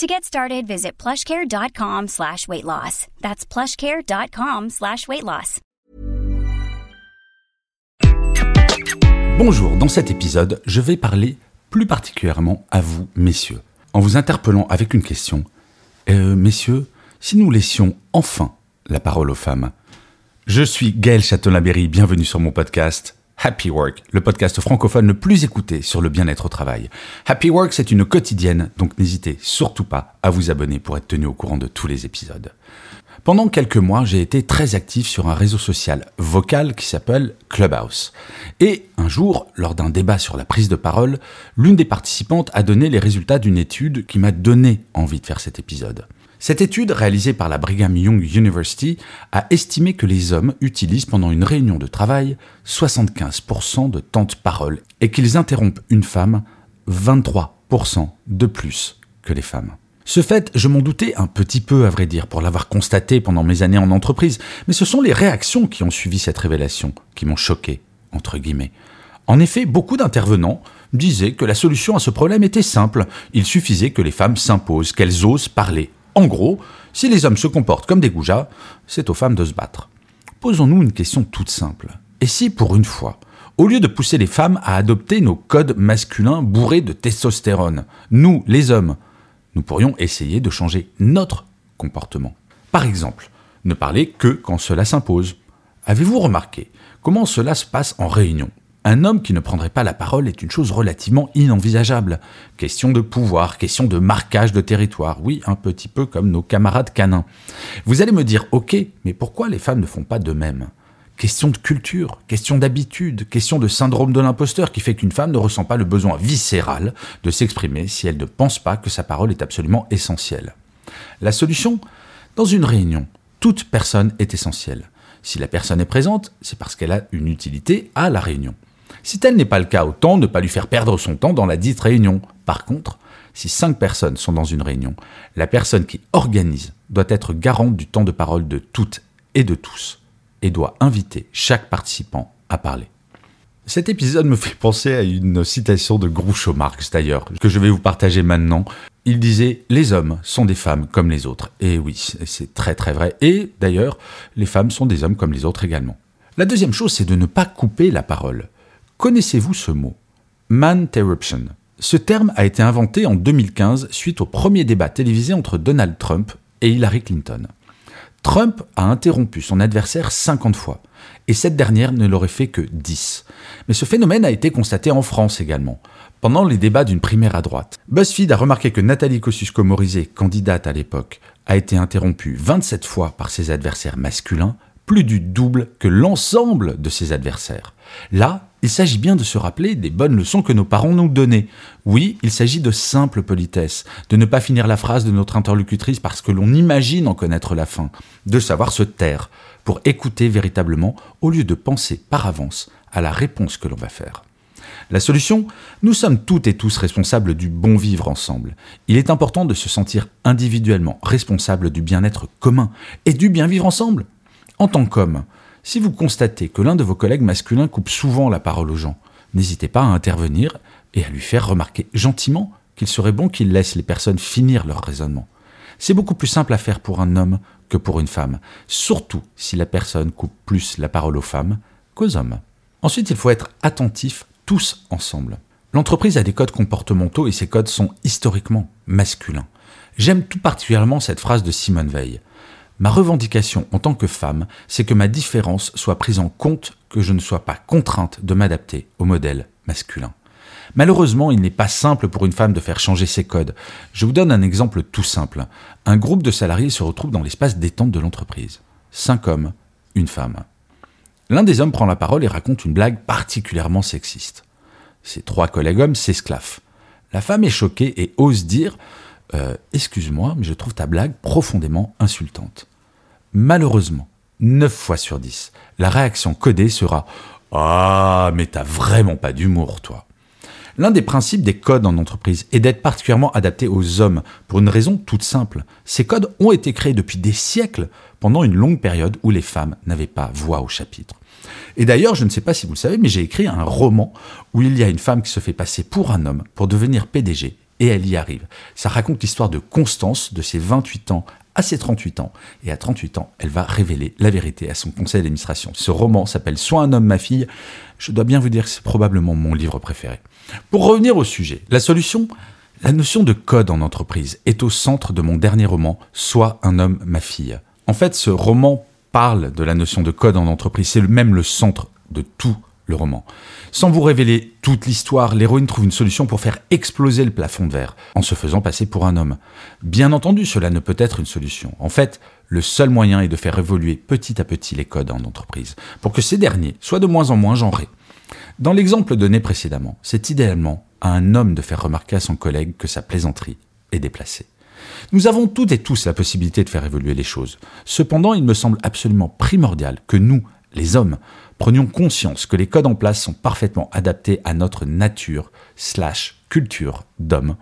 To get started, visit plushcare.com slash weight loss. That's plushcare.com slash weight loss. Bonjour, dans cet épisode, je vais parler plus particulièrement à vous, messieurs, en vous interpellant avec une question. Euh, messieurs, si nous laissions enfin la parole aux femmes, je suis Gaël Châtelain-Berry, bienvenue sur mon podcast Happy Work, le podcast francophone le plus écouté sur le bien-être au travail. Happy Work, c'est une quotidienne, donc n'hésitez surtout pas à vous abonner pour être tenu au courant de tous les épisodes. Pendant quelques mois, j'ai été très actif sur un réseau social vocal qui s'appelle Clubhouse. Et un jour, lors d'un débat sur la prise de parole, l'une des participantes a donné les résultats d'une étude qui m'a donné envie de faire cet épisode. Cette étude, réalisée par la Brigham Young University, a estimé que les hommes utilisent pendant une réunion de travail 75% de temps de parole et qu'ils interrompent une femme 23% de plus que les femmes. Ce fait, je m'en doutais un petit peu, à vrai dire, pour l'avoir constaté pendant mes années en entreprise, mais ce sont les réactions qui ont suivi cette révélation qui m'ont choqué, entre guillemets. En effet, beaucoup d'intervenants disaient que la solution à ce problème était simple, il suffisait que les femmes s'imposent, qu'elles osent parler. En gros, si les hommes se comportent comme des goujats, c'est aux femmes de se battre. Posons-nous une question toute simple. Et si, pour une fois, au lieu de pousser les femmes à adopter nos codes masculins bourrés de testostérone, nous, les hommes, nous pourrions essayer de changer notre comportement. Par exemple, ne parler que quand cela s'impose. Avez-vous remarqué comment cela se passe en réunion? Un homme qui ne prendrait pas la parole est une chose relativement inenvisageable. Question de pouvoir, question de marquage de territoire, oui, un petit peu comme nos camarades canins. Vous allez me dire, ok, mais pourquoi les femmes ne font pas de même? Question de culture, question d'habitude, question de syndrome de l'imposteur qui fait qu'une femme ne ressent pas le besoin viscéral de s'exprimer si elle ne pense pas que sa parole est absolument essentielle. La solution? Dans une réunion, toute personne est essentielle. Si la personne est présente, c'est parce qu'elle a une utilité à la réunion. Si tel n'est pas le cas, autant ne pas lui faire perdre son temps dans la dite réunion. Par contre, si cinq personnes sont dans une réunion, la personne qui organise doit être garante du temps de parole de toutes et de tous et doit inviter chaque participant à parler. Cet épisode me fait penser à une citation de Groucho Marx d'ailleurs, que je vais vous partager maintenant. Il disait Les hommes sont des femmes comme les autres. Et oui, c'est très très vrai. Et d'ailleurs, les femmes sont des hommes comme les autres également. La deuxième chose, c'est de ne pas couper la parole. Connaissez-vous ce mot? Man-terruption. Ce terme a été inventé en 2015 suite au premier débat télévisé entre Donald Trump et Hillary Clinton. Trump a interrompu son adversaire 50 fois, et cette dernière ne l'aurait fait que 10. Mais ce phénomène a été constaté en France également, pendant les débats d'une primaire à droite. BuzzFeed a remarqué que Nathalie Kosciusko-Morizet, candidate à l'époque, a été interrompue 27 fois par ses adversaires masculins, plus du double que l'ensemble de ses adversaires. Là, il s'agit bien de se rappeler des bonnes leçons que nos parents nous donnaient. Oui, il s'agit de simple politesse, de ne pas finir la phrase de notre interlocutrice parce que l'on imagine en connaître la fin, de savoir se taire pour écouter véritablement au lieu de penser par avance à la réponse que l'on va faire. La solution Nous sommes toutes et tous responsables du bon vivre ensemble. Il est important de se sentir individuellement responsable du bien-être commun et du bien vivre ensemble. En tant qu'homme, si vous constatez que l'un de vos collègues masculins coupe souvent la parole aux gens, n'hésitez pas à intervenir et à lui faire remarquer gentiment qu'il serait bon qu'il laisse les personnes finir leur raisonnement. C'est beaucoup plus simple à faire pour un homme que pour une femme, surtout si la personne coupe plus la parole aux femmes qu'aux hommes. Ensuite, il faut être attentif tous ensemble. L'entreprise a des codes comportementaux et ces codes sont historiquement masculins. J'aime tout particulièrement cette phrase de Simone Veil. Ma revendication en tant que femme, c'est que ma différence soit prise en compte, que je ne sois pas contrainte de m'adapter au modèle masculin. Malheureusement, il n'est pas simple pour une femme de faire changer ses codes. Je vous donne un exemple tout simple. Un groupe de salariés se retrouve dans l'espace détente de l'entreprise. Cinq hommes, une femme. L'un des hommes prend la parole et raconte une blague particulièrement sexiste. Ses trois collègues hommes s'esclaffent. La femme est choquée et ose dire euh, Excuse-moi, mais je trouve ta blague profondément insultante. Malheureusement, 9 fois sur 10, la réaction codée sera Ah, mais t'as vraiment pas d'humour, toi. L'un des principes des codes en entreprise est d'être particulièrement adapté aux hommes, pour une raison toute simple. Ces codes ont été créés depuis des siècles, pendant une longue période où les femmes n'avaient pas voix au chapitre. Et d'ailleurs, je ne sais pas si vous le savez, mais j'ai écrit un roman où il y a une femme qui se fait passer pour un homme pour devenir PDG, et elle y arrive. Ça raconte l'histoire de Constance, de ses 28 ans à ses 38 ans. Et à 38 ans, elle va révéler la vérité à son conseil d'administration. Ce roman s'appelle Sois un homme, ma fille. Je dois bien vous dire que c'est probablement mon livre préféré. Pour revenir au sujet, la solution, la notion de code en entreprise est au centre de mon dernier roman, Sois un homme, ma fille. En fait, ce roman parle de la notion de code en entreprise. C'est même le centre de tout roman. Sans vous révéler toute l'histoire, l'héroïne trouve une solution pour faire exploser le plafond de verre, en se faisant passer pour un homme. Bien entendu, cela ne peut être une solution. En fait, le seul moyen est de faire évoluer petit à petit les codes en entreprise, pour que ces derniers soient de moins en moins genrés. Dans l'exemple donné précédemment, c'est idéalement à un homme de faire remarquer à son collègue que sa plaisanterie est déplacée. Nous avons toutes et tous la possibilité de faire évoluer les choses. Cependant, il me semble absolument primordial que nous, les hommes, prenions conscience que les codes en place sont parfaitement adaptés à notre nature slash culture d'homme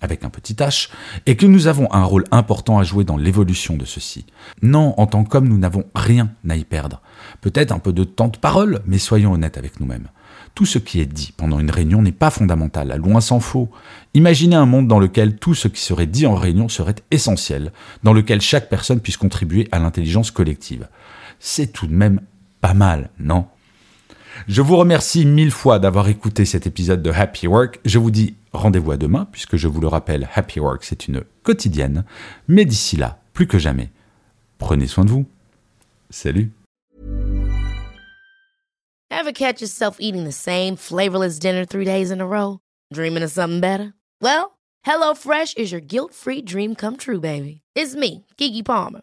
avec un petit h, et que nous avons un rôle important à jouer dans l'évolution de ceci. Non, en tant qu'homme, nous n'avons rien à y perdre. Peut-être un peu de temps de parole, mais soyons honnêtes avec nous-mêmes. Tout ce qui est dit pendant une réunion n'est pas fondamental, à loin s'en faut. Imaginez un monde dans lequel tout ce qui serait dit en réunion serait essentiel, dans lequel chaque personne puisse contribuer à l'intelligence collective. C'est tout de même pas mal, non? Je vous remercie mille fois d'avoir écouté cet épisode de Happy Work. Je vous dis rendez-vous à demain, puisque je vous le rappelle, Happy Work, c'est une quotidienne. Mais d'ici là, plus que jamais, prenez soin de vous. Salut Ever catch yourself eating the same flavorless dinner three days in a row? Dreaming of something better? Well, HelloFresh is your guilt-free dream come true, baby. It's me, Kiki Palmer.